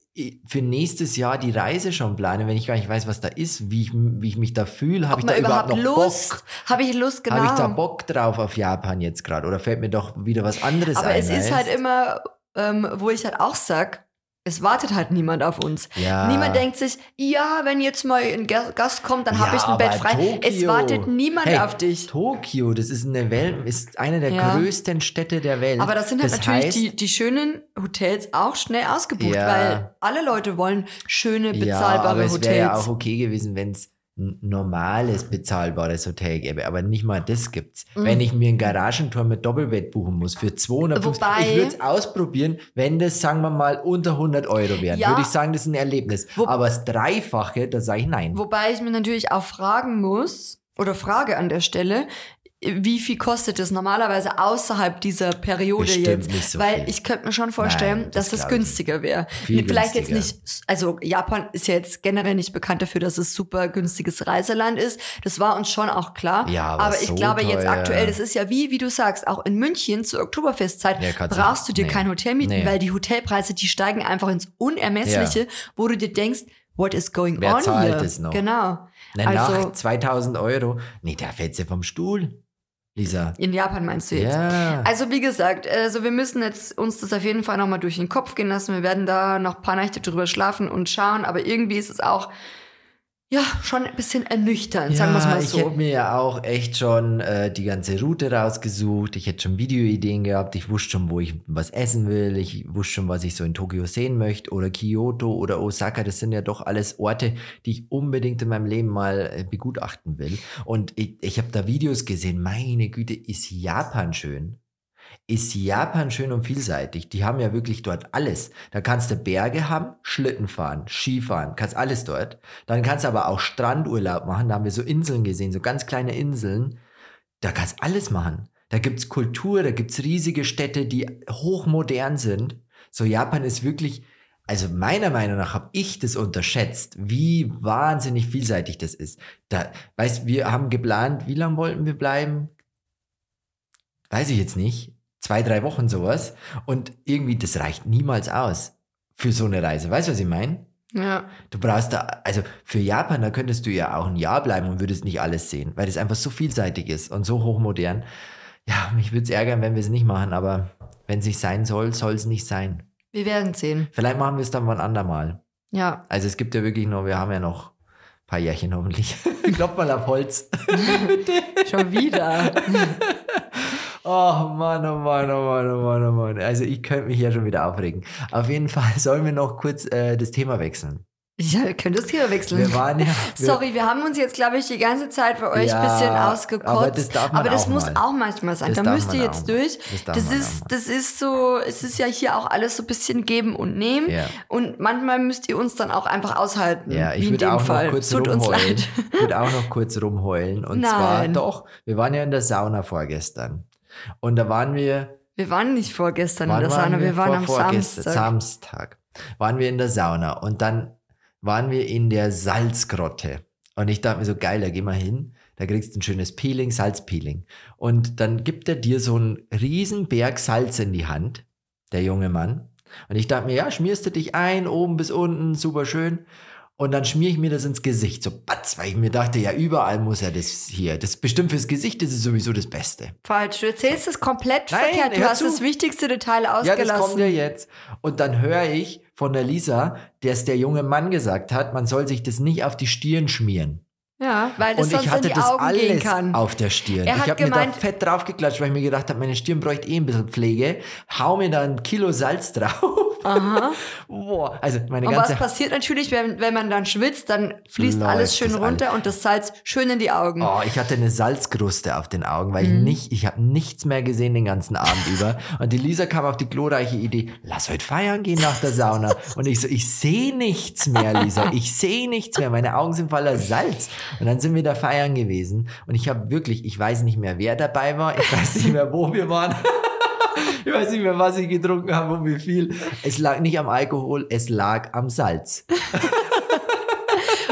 A: für nächstes Jahr die Reise schon planen, wenn ich gar nicht weiß, was da ist, wie ich, wie ich mich da fühle? Habe ich da überhaupt
B: überhaupt
A: noch
B: Lust?
A: Bock?
B: Habe ich Lust, genau.
A: Habe ich da Bock drauf auf Japan jetzt gerade? Oder fällt mir doch wieder was anderes
B: aber
A: ein?
B: es ist halt immer, ähm, wo ich halt auch sag, es wartet halt niemand auf uns.
A: Ja.
B: Niemand denkt sich, ja, wenn jetzt mal ein Ga- Gast kommt, dann habe
A: Ja,
B: ich ein Bett frei. Es
A: Tokio.
B: wartet niemand
A: Hey,
B: auf dich.
A: Tokio, das ist eine Welt, ist eine der
B: Ja.
A: größten Städte der Welt.
B: Aber das sind halt
A: das
B: natürlich
A: heißt,
B: die, die schönen Hotels auch schnell ausgebucht,
A: Ja.
B: weil alle Leute wollen schöne,
A: ja,
B: bezahlbare
A: aber es wäre ja
B: Hotels.
A: auch okay gewesen, wenn es normales, bezahlbares Hotel gäbe. Aber nicht mal das gibt's.
B: Mhm.
A: Wenn ich mir ein Garagentor mit Doppelbett buchen muss für 250,
B: Wobei-
A: ich würde es ausprobieren, wenn das, sagen wir mal, unter 100 Euro wären.
B: Ja.
A: Würde ich sagen, das ist ein Erlebnis.
B: Wo-
A: aber das Dreifache, da sage ich nein.
B: Wobei ich mir natürlich auch fragen muss, oder frage an der Stelle, wie viel kostet es normalerweise außerhalb dieser Periode
A: Bestimmt
B: jetzt?
A: nicht so
B: Weil
A: viel.
B: ich könnte mir schon vorstellen,
A: Nein, das
B: dass das
A: ich
B: günstiger wäre.
A: Viel
B: Vielleicht jetzt
A: günstiger.
B: nicht, also Japan ist ja jetzt generell nicht bekannt dafür, dass es super günstiges Reiseland ist. Das war uns schon auch klar.
A: Ja, aber
B: ich
A: so
B: glaube jetzt
A: teuer.
B: aktuell, das ist ja wie, wie du sagst, auch in München zur Oktoberfestzeit
A: Ja,
B: brauchst du dir
A: nee.
B: kein Hotel mieten,
A: Nee.
B: weil die Hotelpreise, die steigen einfach ins Unermessliche, wo du dir denkst, what is going
A: Wer
B: on
A: zahlt
B: here?
A: das noch?
B: Genau.
A: Eine
B: also
A: Nacht, 2000 Euro. Nee, da fällt sie vom Stuhl, Lisa.
B: in Japan meinst du jetzt?
A: Ja.
B: Also wie gesagt, also wir müssen jetzt uns das auf jeden Fall nochmal durch den Kopf gehen lassen. Wir werden da noch ein paar Nächte drüber schlafen und schauen, aber irgendwie ist es auch ja schon ein bisschen ernüchternd, sagen wir es mal
A: ich
B: so.
A: hätte mir ja auch echt schon äh, die ganze Route rausgesucht. Ich hätte schon Videoideen gehabt. Ich wusste schon, wo ich was essen will. Ich wusste schon, was ich so in Tokio sehen möchte. Oder Kyoto oder Osaka. Das sind ja doch alles Orte, die ich unbedingt in meinem Leben mal äh, begutachten will. Und ich, ich habe da Videos gesehen. Meine Güte, ist Japan schön. Ist Japan schön und vielseitig. Die haben ja wirklich dort alles. Da kannst du Berge haben, Schlitten fahren, Skifahren, kannst alles dort. Dann kannst du aber auch Strandurlaub machen. Da haben wir so Inseln gesehen, so ganz kleine Inseln. Da kannst alles machen. Da gibt's Kultur, da gibt's riesige Städte, die hochmodern sind. So Japan ist wirklich, also meiner Meinung nach habe ich das unterschätzt, wie wahnsinnig vielseitig das ist. Da, weißt, wir haben geplant, wie lange wollten wir bleiben? Weiß ich jetzt nicht. Zwei, drei Wochen sowas. Und irgendwie, das reicht niemals aus für so eine Reise. Weißt du, was ich meine?
B: ja.
A: Du brauchst da, also für Japan, da könntest du ja auch ein Jahr bleiben und würdest nicht alles sehen, weil das einfach so vielseitig ist und so hochmodern. Ja, mich würde es ärgern, wenn wir es nicht machen, aber wenn es nicht sein soll, soll es nicht sein.
B: Wir werden sehen.
A: Vielleicht machen wir es dann mal ein andermal.
B: Ja.
A: Also es gibt ja wirklich noch, wir haben ja noch ein paar Jährchen hoffentlich. Klopf mal auf Holz.
B: Schon wieder.
A: Oh Mann, oh Mann, oh Mann, oh Mann, oh Mann. Also ich könnte mich ja schon wieder aufregen. Auf jeden Fall sollen wir noch kurz äh, das Thema wechseln.
B: ja, wir können das hier wechseln.
A: Wir waren ja... Wir,
B: Sorry, wir haben uns jetzt, glaube ich, die ganze Zeit für euch ein
A: Ja,
B: bisschen ausgekotzt.
A: aber das darf man
B: Aber das
A: auch
B: muss
A: mal.
B: auch manchmal sein.
A: Das
B: da müsst ihr jetzt durch.
A: Das
B: Das ist, das ist so, es ist ja hier auch alles so ein bisschen geben und nehmen.
A: Ja.
B: Und manchmal müsst ihr uns dann auch einfach aushalten.
A: Ja, ich würde auch
B: Fall.
A: noch kurz
B: Tut
A: rumheulen. Ich würde auch noch kurz rumheulen. Und zwar,
B: Nein.
A: doch, wir waren ja in der Sauna vorgestern. Und da waren wir,
B: Wir waren nicht vorgestern in der Sauna, wir waren
A: vor-
B: am? Samstag.
A: Samstag. Waren wir in der Sauna. Und dann waren wir in der Salzgrotte. Und ich dachte mir so, geil, da geh mal hin. Da kriegst du ein schönes Peeling, Salzpeeling. Und dann gibt er dir so einen riesen Berg Salz in die Hand, der junge Mann. Und ich dachte mir, ja, schmierst du dich ein, oben bis unten, super schön. Und dann schmier ich mir das ins Gesicht, so batz, weil ich mir dachte, ja, überall muss er das hier. Das bestimmt fürs Gesicht, das ist sowieso das Beste.
B: Falsch, du erzählst es komplett
A: Nein,
B: verkehrt. Du hast
A: zu.
B: das wichtigste Detail
A: Ja,
B: ausgelassen.
A: das kommt ja jetzt. Und dann höre ich von der Lisa, dass der junge Mann gesagt hat, man soll sich das nicht auf die Stirn schmieren.
B: Ja, weil das
A: Und
B: sonst
A: ich hatte
B: in die
A: das
B: Augen gehen
A: alles
B: kann.
A: auf der Stirn.
B: Er
A: ich habe mir da fett draufgeklatscht, weil ich mir gedacht habe, meine Stirn bräuchte eh ein bisschen Pflege. Hau mir da ein Kilo Salz drauf.
B: Aha.
A: Boah, also meine
B: Und was
A: ganze...
B: passiert natürlich, wenn, wenn man dann schwitzt, dann fließt
A: Läuft
B: alles schön runter und das Salz schön in die Augen.
A: Oh, ich hatte eine Salzkruste auf den Augen, weil
B: Mhm.
A: ich nicht, ich habe nichts mehr gesehen den ganzen Abend über. Und die Lisa kam auf die glorreiche Idee, lass heute feiern gehen nach der Sauna. Und ich so, ich sehe nichts mehr, Lisa, ich sehe nichts mehr. Meine Augen sind voller Salz. Und dann sind wir da feiern gewesen. Und ich habe wirklich, ich weiß nicht mehr, wer dabei war, ich weiß nicht mehr, wo wir waren. Ich weiß nicht mehr, was ich getrunken habe und wie viel. Es lag nicht am Alkohol, es lag am Salz.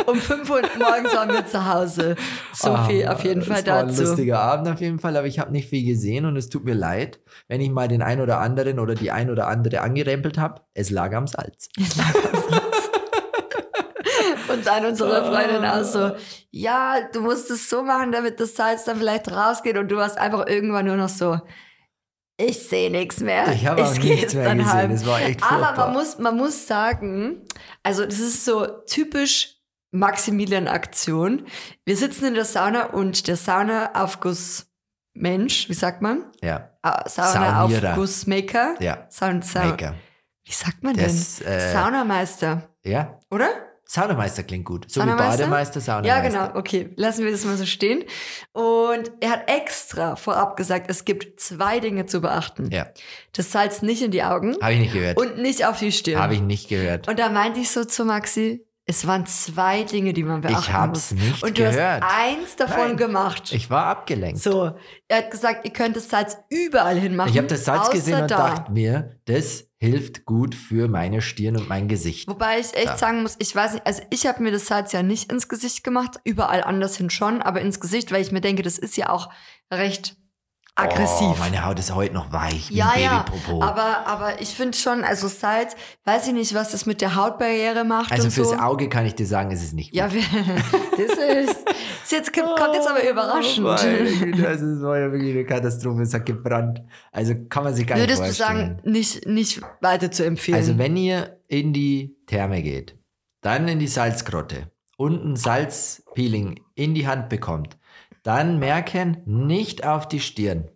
B: Um 5 Uhr morgens waren wir zu Hause. So
A: Ah,
B: viel auf jeden Fall
A: es war ein
B: dazu.
A: lustiger Abend auf jeden Fall, aber ich habe nicht viel gesehen und es tut mir leid, wenn ich mal den ein oder anderen oder die ein oder andere angerempelt habe. Es lag am Salz.
B: Und dann unsere Freundin auch so, ja, du musst es so machen, damit das Salz dann vielleicht rausgeht. Und du warst einfach irgendwann nur noch so, ich sehe nichts mehr.
A: Ich habe auch nichts mehr gesehen.
B: heim.
A: Es war echt
B: Aber man muss, man muss sagen, also das ist so typisch Maximilian-Aktion. Wir sitzen in der Sauna und der Saunaaufgussmensch, wie sagt man?
A: Ja,
B: Ah. Saunaaufgussmaker?
A: ja.
B: Saun, Saun,
A: Maker.
B: wie sagt man
A: Das,
B: denn?
A: äh,
B: Saunameister,
A: Ja,
B: oder?
A: Saunameister klingt gut. So wie
B: Saunameister?
A: Bademeister,
B: Ja,
A: Saunameister.
B: genau. Okay, lassen wir das mal so stehen. Und er hat extra vorab gesagt, es gibt zwei Dinge zu beachten.
A: Ja,
B: Das Salz nicht in die Augen
A: habe ich nicht gehört.
B: und nicht auf die Stirn.
A: Habe ich nicht gehört.
B: Und da meinte ich so zu Maxi, es waren zwei Dinge, die man beachten
A: Ich hab's
B: muss.
A: nicht
B: Und du
A: gehört.
B: hast eins davon
A: Nein.
B: gemacht.
A: Ich war abgelenkt.
B: so, er hat gesagt, ihr könnt das Salz überall hinmachen.
A: Ich habe das Salz gesehen und
B: da.
A: dachte mir, das hilft gut für meine Stirn und mein Gesicht.
B: Wobei ich echt
A: Ja.
B: sagen muss, ich weiß nicht, also ich habe mir das Salz ja nicht ins Gesicht gemacht, überall anders hin schon, aber ins Gesicht, weil ich mir denke, das ist ja auch recht aggressiv.
A: Oh, meine Haut ist heute noch weich
B: ja, ja, aber, aber ich finde schon, also Salz, weiß ich nicht, was das mit der Hautbarriere macht
A: also
B: und
A: fürs
B: so.
A: Auge kann ich dir sagen, ist es nicht gut.
B: Ja, das ist, ist jetzt, kommt jetzt aber überraschend.
A: Oh, Güte, also es war ja wirklich eine Katastrophe, es hat gebrannt. Also kann man sich gar
B: Würdest
A: nicht
B: du
A: vorstellen.
B: sagen, nicht, nicht weiter zu empfehlen?
A: Also wenn ihr in die Therme geht, dann in die Salzgrotte und ein Salzpeeling in die Hand bekommt, dann merken, nicht auf die Stirn.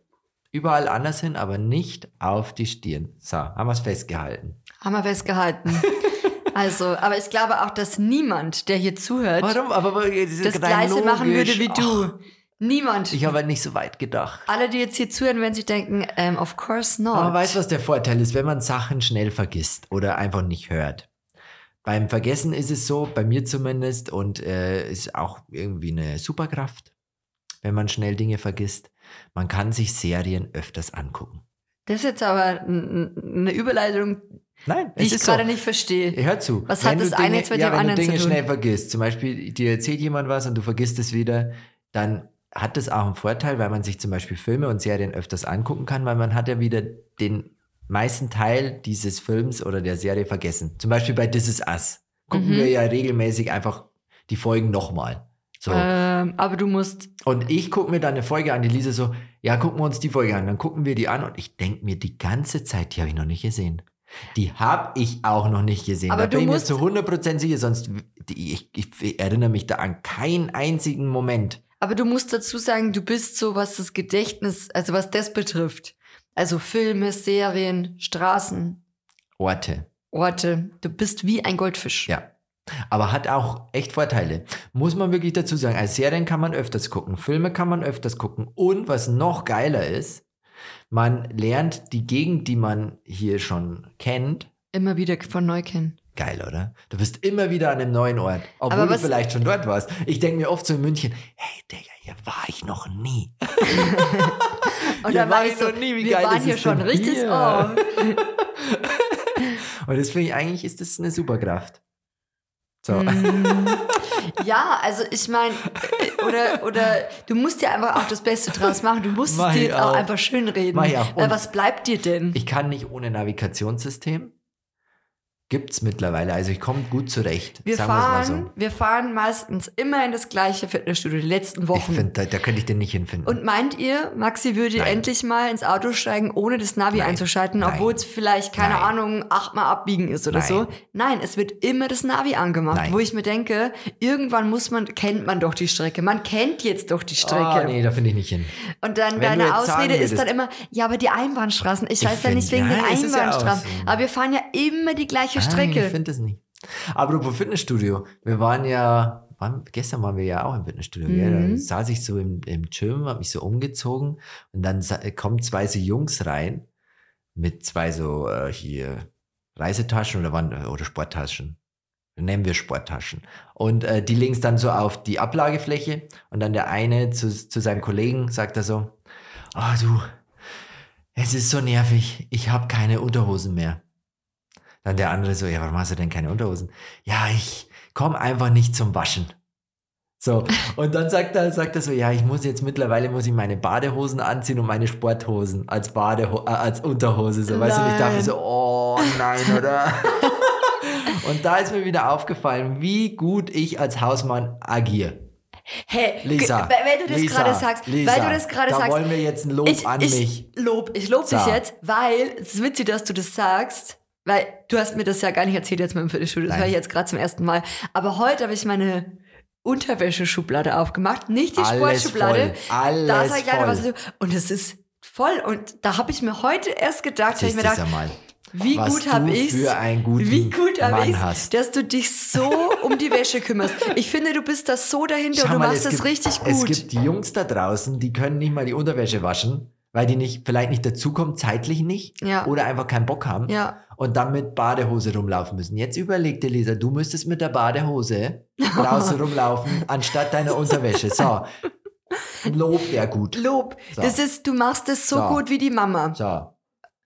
A: Überall anders hin, aber nicht auf die Stirn. So, haben wir es festgehalten.
B: Haben wir festgehalten. also, aber ich glaube auch, dass niemand, der hier zuhört,
A: Warum? Aber aber das,
B: Gleiche machen würde wie du.
A: Ach,
B: Niemand.
A: ich habe halt nicht so weit gedacht.
B: Alle, die jetzt hier zuhören, werden sich denken, ähm, of course not.
A: Aber weißt du, was der Vorteil ist, wenn man Sachen schnell vergisst oder einfach nicht hört? Beim Vergessen ist es so, bei mir zumindest, und äh, ist auch irgendwie eine Superkraft, wenn man schnell Dinge vergisst. Man kann sich Serien öfters angucken.
B: Das ist jetzt aber eine Überleitung,
A: Nein,
B: die ich gerade
A: so.
B: nicht verstehe.
A: Hör zu.
B: Was
A: wenn
B: hat
A: du
B: das eine
A: Dinge,
B: jetzt mit
A: ja,
B: dem
A: wenn
B: anderen
A: du
B: zu
A: Dinge
B: tun?
A: schnell vergisst, zum Beispiel dir erzählt jemand was und du vergisst es wieder, dann hat das auch einen Vorteil, weil man sich zum Beispiel Filme und Serien öfters angucken kann, weil man hat ja wieder den meisten Teil dieses Films oder der Serie vergessen. Zum Beispiel bei This Is Us gucken
B: Mhm.
A: wir ja regelmäßig einfach die Folgen nochmal. So.
B: Ähm, aber du musst,
A: Und ich gucke mir dann eine Folge an, die Lisa so, ja, gucken wir uns die Folge an. Dann gucken wir die an und ich denke mir die ganze Zeit, die habe ich noch nicht gesehen. Die habe ich auch noch nicht gesehen.
B: Aber
A: da
B: du
A: bin ich mir
B: musst-
A: zu 100% sicher, sonst ich, ich erinnere mich da an keinen einzigen Moment.
B: aber du musst dazu sagen, du bist so, was das Gedächtnis, also was das betrifft. Also Filme, Serien, Straßen,
A: Orte.
B: Orte. Du bist wie ein Goldfisch.
A: Ja. Aber hat auch echt Vorteile. Muss man wirklich dazu sagen. Als Serien kann man öfters gucken, Filme kann man öfters gucken. Und was noch geiler ist, man lernt die Gegend, die man hier schon kennt,
B: Immer wieder von neu kennen.
A: Geil, oder? Du bist immer wieder an einem neuen Ort, obwohl du vielleicht schon dort warst. Ich denke mir oft so in München, hey Digga, hier war ich noch nie.
B: Und
A: Hier
B: dann
A: war ich
B: so,
A: noch nie, wie
B: wir
A: geil
B: waren
A: ist
B: hier schon richtig.
A: hier?
B: Oh.
A: Und das finde ich eigentlich, ist das eine Superkraft. So.
B: Mm, ja, also ich meine, oder, oder du musst ja einfach auch das Beste draus machen. Du musst es dir jetzt auch
A: auch.
B: einfach schön reden. Weil
A: Und-
B: was bleibt dir denn?
A: Ich kann nicht ohne Navigationssystem. Gibt's mittlerweile. Also ich komme gut zurecht.
B: Wir fahren, wir fahren meistens immer in das gleiche Fitnessstudio die letzten
A: Ich
B: Wochen.
A: find, da, da könnte ich den nicht hinfinden.
B: Und meint ihr, Maxi würde
A: Nein.
B: endlich mal ins Auto steigen, ohne das Navi
A: Nein.
B: einzuschalten, obwohl es vielleicht, keine
A: Nein.
B: Ahnung, achtmal abbiegen ist oder so? Nein, es wird immer das Navi angemacht, wo ich mir denke, irgendwann muss man, kennt man doch die Strecke. Man kennt jetzt doch die Strecke.
A: Ah, nee, da finde ich nicht hin.
B: Und dann
A: Wenn
B: deine Ausrede ist dann immer, ja, aber die Einbahnstraßen. Ich
A: Ich
B: weiß ja nicht wegen
A: ja,
B: den
A: es ja
B: Einbahnstraßen.
A: so.
B: Aber wir fahren ja immer die gleiche
A: Nein,
B: Strecke.
A: ich finde das nicht. Apropos Fitnessstudio. Wir waren ja, waren, gestern waren wir ja auch im Fitnessstudio.
B: Mhm.
A: Da saß ich so im, im Gym, habe mich so umgezogen und dann sa- kommen zwei so Jungs rein mit zwei so äh, hier Reisetaschen oder, waren, oder Sporttaschen. Nennen wir Sporttaschen. Und äh, die legen es dann so auf die Ablagefläche und dann der eine zu, zu seinem Kollegen sagt er so, ah du, es ist so nervig, ich habe keine Unterhosen mehr. Dann der andere so, ja, warum hast du denn keine Unterhosen? Ja, ich komme einfach nicht zum Waschen. So, und dann sagt er, sagt er so, ja, ich muss jetzt mittlerweile muss ich meine Badehosen anziehen und meine Sporthosen als Badeho äh, als Unterhose. So, weißt du, und ich dachte so, oh nein, oder? und da ist mir wieder aufgefallen, wie gut ich als Hausmann agiere.
B: Hey,
A: Lisa,
B: weil du das
A: Lisa,
B: gerade sagst,
A: Lisa,
B: weil du das gerade
A: da
B: sagst,
A: wollen wir jetzt ein Lob
B: ich,
A: an
B: ich
A: mich.
B: Lob, ich lob dich
A: So.
B: jetzt, weil es ist witzig, dass du das sagst, weil du hast mir das ja gar nicht erzählt jetzt mit dem Fitnessstudio, das höre ich jetzt gerade zum ersten Mal. Aber heute habe ich meine Unterwäscheschublade aufgemacht, nicht die
A: Alles
B: Sportschublade.
A: voll, alles
B: da sag ich leider was und es ist voll und da habe ich mir heute erst gedacht, habe ich mir gedacht,
A: ja mal.
B: wie
A: was
B: gut habe
A: du
B: ich
A: für einen guten
B: wie gut habe ich dass du dich so um die Wäsche kümmerst. Ich finde, du bist da so dahinter
A: Schau
B: und du
A: mal,
B: machst
A: es
B: das
A: gibt-
B: richtig
A: Es
B: gut.
A: gibt die Jungs da draußen, die können nicht mal die Unterwäsche waschen, weil die nicht, vielleicht nicht dazukommen, zeitlich nicht.
B: Ja.
A: Oder einfach keinen Bock haben.
B: Ja.
A: Und dann mit Badehose rumlaufen müssen. Jetzt überleg dir, Lisa, du müsstest mit der Badehose draußen rumlaufen, anstatt deiner Unterwäsche. So. Lob wäre gut.
B: Lob.
A: So.
B: Das ist, du machst es so,
A: So.
B: gut wie die Mama.
A: So.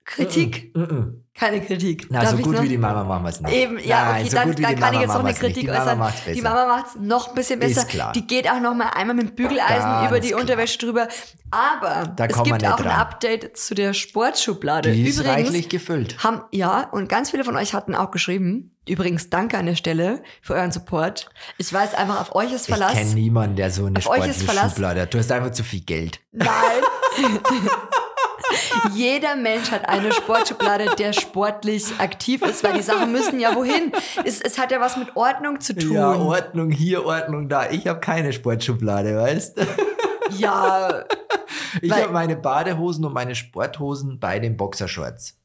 B: Kritik?
A: Mm -mm.
B: Keine Kritik.
A: Na,
B: Darf
A: so
B: ich
A: gut
B: noch?
A: wie die Mama machen wir es nicht.
B: Eben, ja,
A: Nein,
B: okay,
A: so
B: dann, dann kann ich jetzt noch eine. Kritik
A: Die Mama
B: äußern. Die. Mama macht es noch ein bisschen besser. Die geht auch noch mal einmal mit Bügeleisen
A: Ganz
B: über die
A: klar.
B: Unterwäsche drüber. Aber
A: Da
B: es gibt auch ein
A: dran.
B: Update zu der Sportschublade.
A: Die ist
B: Übrigens
A: reichlich gefüllt.
B: haben, ja, und ganz viele von euch hatten auch geschrieben, übrigens danke an der Stelle für euren Support. Ich weiß einfach, auf euch ist
A: Ich
B: Verlass.
A: kenne niemanden, der so eine
B: Auf euch ist
A: sportliche
B: Verlass.
A: Schublade hat. Du hast einfach zu viel Geld.
B: Nein. Jeder Mensch hat eine Sportschublade, der sportlich aktiv ist, weil die Sachen müssen ja wohin. Es, es hat ja was mit Ordnung zu tun.
A: Ja, Ordnung hier, Ordnung da. Ich habe keine Sportschublade, weißt du?
B: Ja,
A: Ich habe meine Badehosen und meine Sporthosen bei den Boxershorts.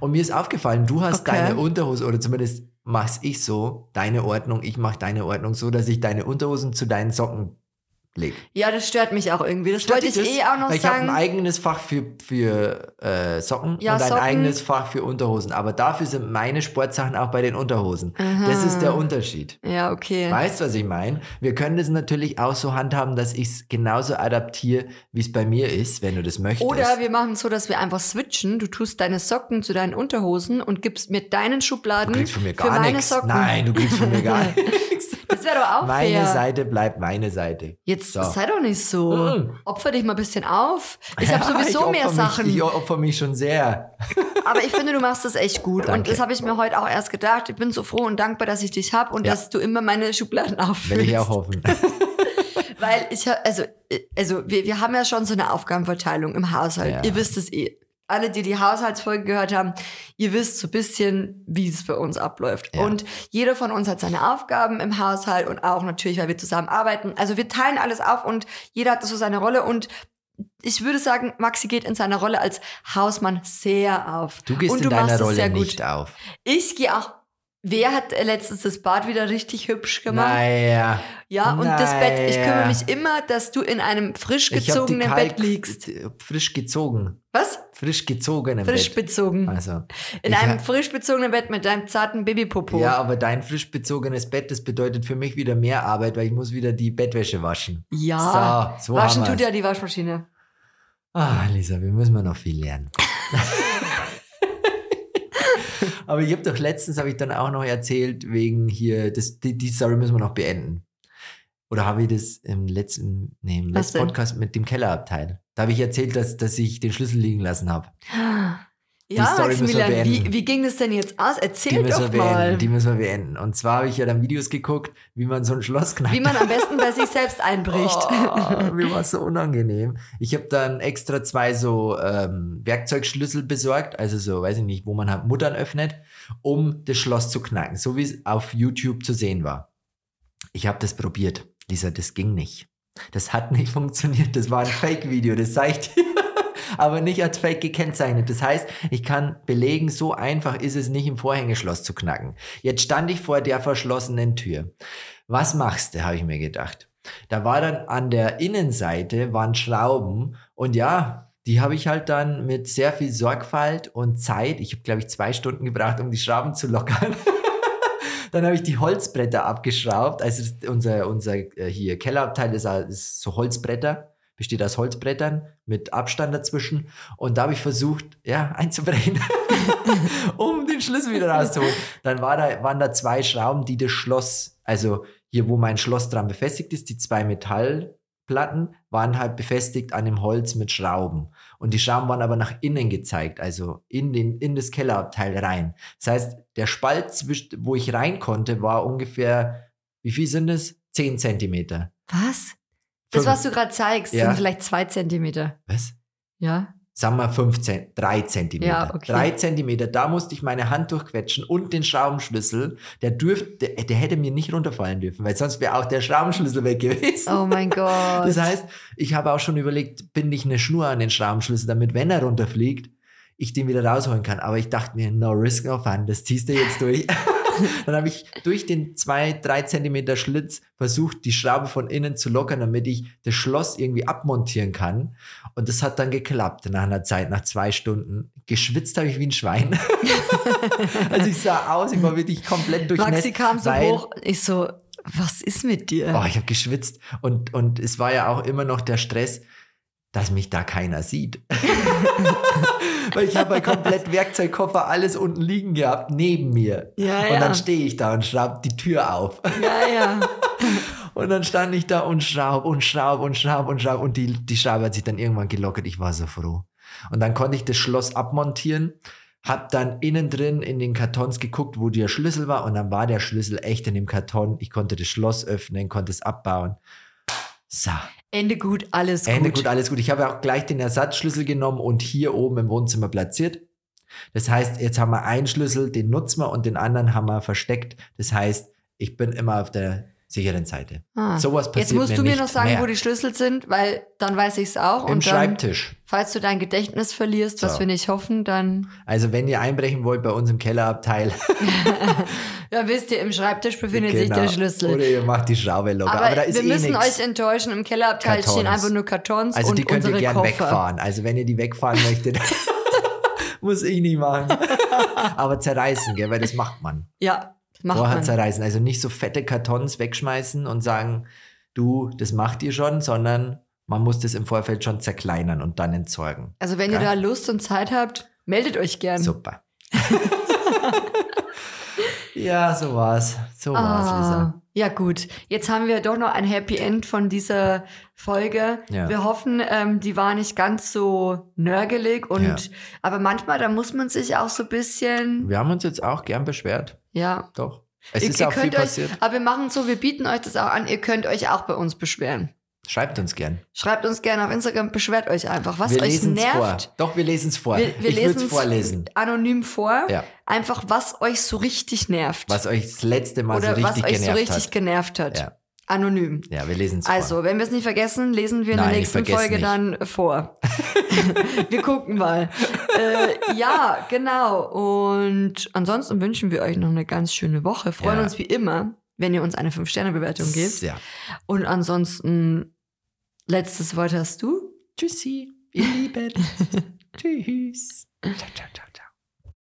A: Und mir ist aufgefallen, du hast
B: Okay.
A: deine Unterhose, oder zumindest mach's ich so, deine Ordnung, ich mach deine Ordnung so, dass ich deine Unterhosen zu deinen Socken lege.
B: ja, das stört mich auch irgendwie. Das wollte ich eh auch noch
A: Weil ich habe ein
B: sagen.
A: eigenes Fach für, für äh, Socken
B: Ja,
A: und ein
B: Socken.
A: eigenes Fach für Unterhosen. Aber dafür sind meine Sportsachen auch bei den Unterhosen. Das ist der Unterschied.
B: Ja, okay.
A: Weißt du, was ich meine? Wir können das natürlich auch so handhaben, dass ich es genauso adaptiere, wie es bei mir ist, wenn du das möchtest.
B: Oder wir machen es so, dass wir einfach switchen. Du tust deine Socken zu deinen Unterhosen und gibst mir deinen Schubladen
A: du kriegst von mir gar nichts.
B: Socken.
A: Nein, du kriegst von mir gar nichts.
B: Das wäre doch auch
A: Meine
B: fair.
A: Seite bleibt meine Seite.
B: Jetzt
A: So.
B: sei doch nicht so.
A: Mhm.
B: Opfer dich mal ein bisschen auf. Ich habe sowieso
A: ich
B: mehr
A: opfer
B: Sachen.
A: Mich, ich opfer mich schon sehr.
B: Aber ich finde, du machst das echt gut. Und
A: Danke.
B: das habe ich mir heute auch erst gedacht. Ich bin so froh und dankbar, dass ich dich habe und
A: Ja.
B: dass du immer meine Schubladen
A: Will
B: auffüllst.
A: ich auch hoffen.
B: Weil ich hab, also, äh, also wir, wir haben ja schon so eine Aufgabenverteilung im Haushalt.
A: Ja.
B: Ihr wisst es eh. Alle, die die Haushaltsfolge gehört haben, ihr wisst so ein bisschen, wie es bei uns abläuft.
A: Ja.
B: Und jeder von uns hat seine Aufgaben im Haushalt und auch natürlich, weil wir zusammen arbeiten. Also wir teilen alles auf und jeder hat so seine Rolle und ich würde sagen, Maxi geht in seiner Rolle als Hausmann sehr auf.
A: Du gehst
B: und
A: in
B: du
A: deiner Rolle
B: sehr gut.
A: nicht auf.
B: Ich gehe auch. Wer hat äh, letztens das Bad wieder richtig hübsch gemacht?
A: Naja.
B: Ja, und das Bett, ich kümmere
A: Naja.
B: mich immer, dass du in einem frisch gezogenen Bett liegst.
A: frisch gezogen.
B: Was?
A: Frisch gezogen im
B: Frisch
A: Bett.
B: bezogen.
A: Also,
B: In einem frisch bezogenen Bett mit deinem zarten Babypopo.
A: Ja, aber dein frisch bezogenes Bett, das bedeutet für mich wieder mehr Arbeit, weil ich muss wieder die Bettwäsche waschen.
B: Ja.
A: So, so
B: Waschen tut ja die Waschmaschine.
A: Ah, Lisa, wir müssen noch viel lernen. Aber ich habe doch letztens, habe ich dann auch noch erzählt, wegen hier, das, die, die Story müssen wir noch beenden. Oder habe ich das im letzten, nee, im letzten? Podcast mit dem Kellerabteil? Da habe ich erzählt, dass, dass ich den Schlüssel liegen lassen habe.
B: Ja, Maximilian, wie, wie ging das denn jetzt aus? Erzähl doch mal.
A: Die müssen wir beenden. Und zwar habe ich ja dann Videos geguckt, wie man so ein Schloss knackt.
B: Wie man am besten bei sich selbst einbricht.
A: Oh, mir war es so unangenehm. Ich habe dann extra zwei so ähm, Werkzeugschlüssel besorgt, also so, weiß ich nicht, wo man halt Muttern öffnet, um das Schloss zu knacken, so wie es auf YouTube zu sehen war. Ich habe das probiert. Lisa, das ging nicht. Das hat nicht funktioniert. Das war ein Fake-Video, das sage ich dir. Aber nicht als Fake gekennzeichnet. Das heißt, ich kann belegen, so einfach ist es nicht im Vorhängeschloss zu knacken. Jetzt stand ich vor der verschlossenen Tür. Was machst du, habe ich mir gedacht. Da war dann an der Innenseite waren Schrauben und ja, die habe ich halt dann mit sehr viel Sorgfalt und Zeit, ich habe glaube ich zwei Stunden gebraucht, um die Schrauben zu lockern. dann habe ich die Holzbretter abgeschraubt. Also unser, unser äh, hier Kellerabteil ist, ist so Holzbretter, besteht aus Holzbrettern mit Abstand dazwischen. Und da habe ich versucht, ja, einzubrechen, um den Schlüssel wieder rauszuholen. Dann war da, waren da zwei Schrauben, die das Schloss, also hier, wo mein Schloss dran befestigt ist, die zwei Metallplatten, waren halt befestigt an dem Holz mit Schrauben. Und die Schrauben waren aber nach innen gezeigt, also in, den, in das Kellerabteil rein. Das heißt, der Spalt, wo ich rein konnte, war ungefähr, wie viel sind es? Zehn Zentimeter.
B: Was? Das, was du gerade zeigst,
A: Ja.
B: sind vielleicht zwei Zentimeter.
A: Was?
B: Ja?
A: Sagen wir fünf Zent drei Zentimeter.
B: Ja, okay.
A: Drei Zentimeter, da musste ich meine Hand durchquetschen und den Schraubenschlüssel. Der dürfte, der, der hätte mir nicht runterfallen dürfen, weil sonst wäre auch der Schraubenschlüssel weg gewesen.
B: Oh mein Gott.
A: Das heißt, ich habe auch schon überlegt, binde ich eine Schnur an den Schraubenschlüssel, damit, wenn er runterfliegt, ich den wieder rausholen kann. Aber ich dachte mir, no risk, no fun, das ziehst du jetzt durch. Dann habe ich durch den zwei, drei Zentimeter Schlitz versucht, die Schraube von innen zu lockern, damit ich das Schloss irgendwie abmontieren kann. Und das hat dann geklappt nach einer Zeit, nach zwei Stunden. Geschwitzt habe ich wie ein Schwein. also ich sah aus, ich war wirklich komplett durchnässt.
B: Maxi kam so hoch. Ich so, was ist mit dir?
A: Oh, ich habe geschwitzt und, und es war ja auch immer noch der Stress, dass mich da keiner sieht. Weil ich habe halt komplett Werkzeugkoffer, alles unten liegen gehabt, neben mir.
B: Ja,
A: und
B: ja.
A: dann stehe ich da und schraub die Tür auf.
B: ja, ja.
A: Und dann stand ich da und schraub und schraub und schraub und schraub und die, die Schraube hat sich dann irgendwann gelockert. Ich war so froh. Und dann konnte ich das Schloss abmontieren, hab dann innen drin in den Kartons geguckt, wo der Schlüssel war und dann war der Schlüssel echt in dem Karton. Ich konnte das Schloss öffnen, konnte es abbauen. So,
B: Ende gut, alles
A: Ende
B: gut.
A: gut, alles gut. Ich habe auch gleich den Ersatzschlüssel genommen und hier oben im Wohnzimmer platziert. Das heißt, jetzt haben wir einen Schlüssel, den nutzen wir und den anderen haben wir versteckt. Das heißt, ich bin immer auf der sicheren Seite.
B: Ah.
A: Sowas passiert
B: Jetzt musst
A: mir
B: du mir noch sagen,
A: mehr.
B: wo die Schlüssel sind, weil dann weiß ich es auch.
A: Im
B: und dann,
A: Schreibtisch.
B: falls du dein Gedächtnis verlierst, was
A: So.
B: wir nicht hoffen, dann
A: Also wenn ihr einbrechen wollt bei uns im Kellerabteil,
B: ja, wisst ihr, im Schreibtisch befindet sich
A: genau.
B: der Schlüssel.
A: Oder ihr macht die Schraube locker.
B: Aber,
A: Aber, da ist
B: wir
A: eh
B: müssen
A: nix.
B: euch enttäuschen, im Kellerabteil
A: Kartons.
B: stehen einfach nur Kartons
A: Also
B: und
A: die könnt ihr
B: unsere
A: gern
B: Koffer.
A: wegfahren. Also wenn ihr die wegfahren möchtet, muss ich nicht machen. Aber zerreißen, gell? weil das macht man.
B: Ja, macht
A: Vorher
B: man.
A: zerreißen. Also nicht so fette Kartons wegschmeißen und sagen, du, das macht ihr schon, sondern man muss das im Vorfeld schon zerkleinern und dann entsorgen.
B: Also wenn
A: Ja.
B: ihr da Lust und Zeit habt, meldet euch gern.
A: Super. ja, so war's. So war's, Lisa.
B: Ah, ja gut, jetzt haben wir doch noch ein Happy End von dieser Folge.
A: Ja.
B: Wir hoffen, ähm, die war nicht ganz so nörgelig und
A: Ja.
B: aber manchmal da muss man sich auch so ein bisschen
A: Wir haben uns jetzt auch gern beschwert.
B: Ja.
A: Doch. Es
B: Ihr,
A: ist
B: ihr
A: auch viel
B: euch,
A: passiert.
B: aber wir machen so, wir bieten euch das auch an. Ihr könnt euch auch bei uns beschweren.
A: Schreibt uns gern.
B: Schreibt uns gerne auf Instagram, beschwert euch einfach, was
A: wir
B: euch
A: lesen's vor.
B: nervt.
A: Doch, wir lesen es vor.
B: Wir, wir
A: ich würde es vorlesen.
B: anonym vor.
A: Ja.
B: Einfach, was euch so richtig nervt.
A: Was euch das letzte Mal
B: Oder
A: so
B: was
A: richtig
B: euch so
A: genervt
B: richtig
A: hat.
B: genervt hat.
A: Ja.
B: Anonym.
A: Ja, wir lesen es
B: Also,
A: vor.
B: wenn wir es nicht vergessen, lesen wir in
A: Nein,
B: der
A: ich
B: nächsten Folge
A: nicht.
B: dann vor. wir gucken mal. Äh, ja, genau. Und ansonsten wünschen wir euch noch eine ganz schöne Woche. Freuen
A: Ja.
B: uns wie immer, wenn ihr uns eine 5-Sterne-Bewertung gebt.
A: Ja.
B: Und ansonsten, letztes Wort hast du?
A: Tschüssi, ihr Lieben.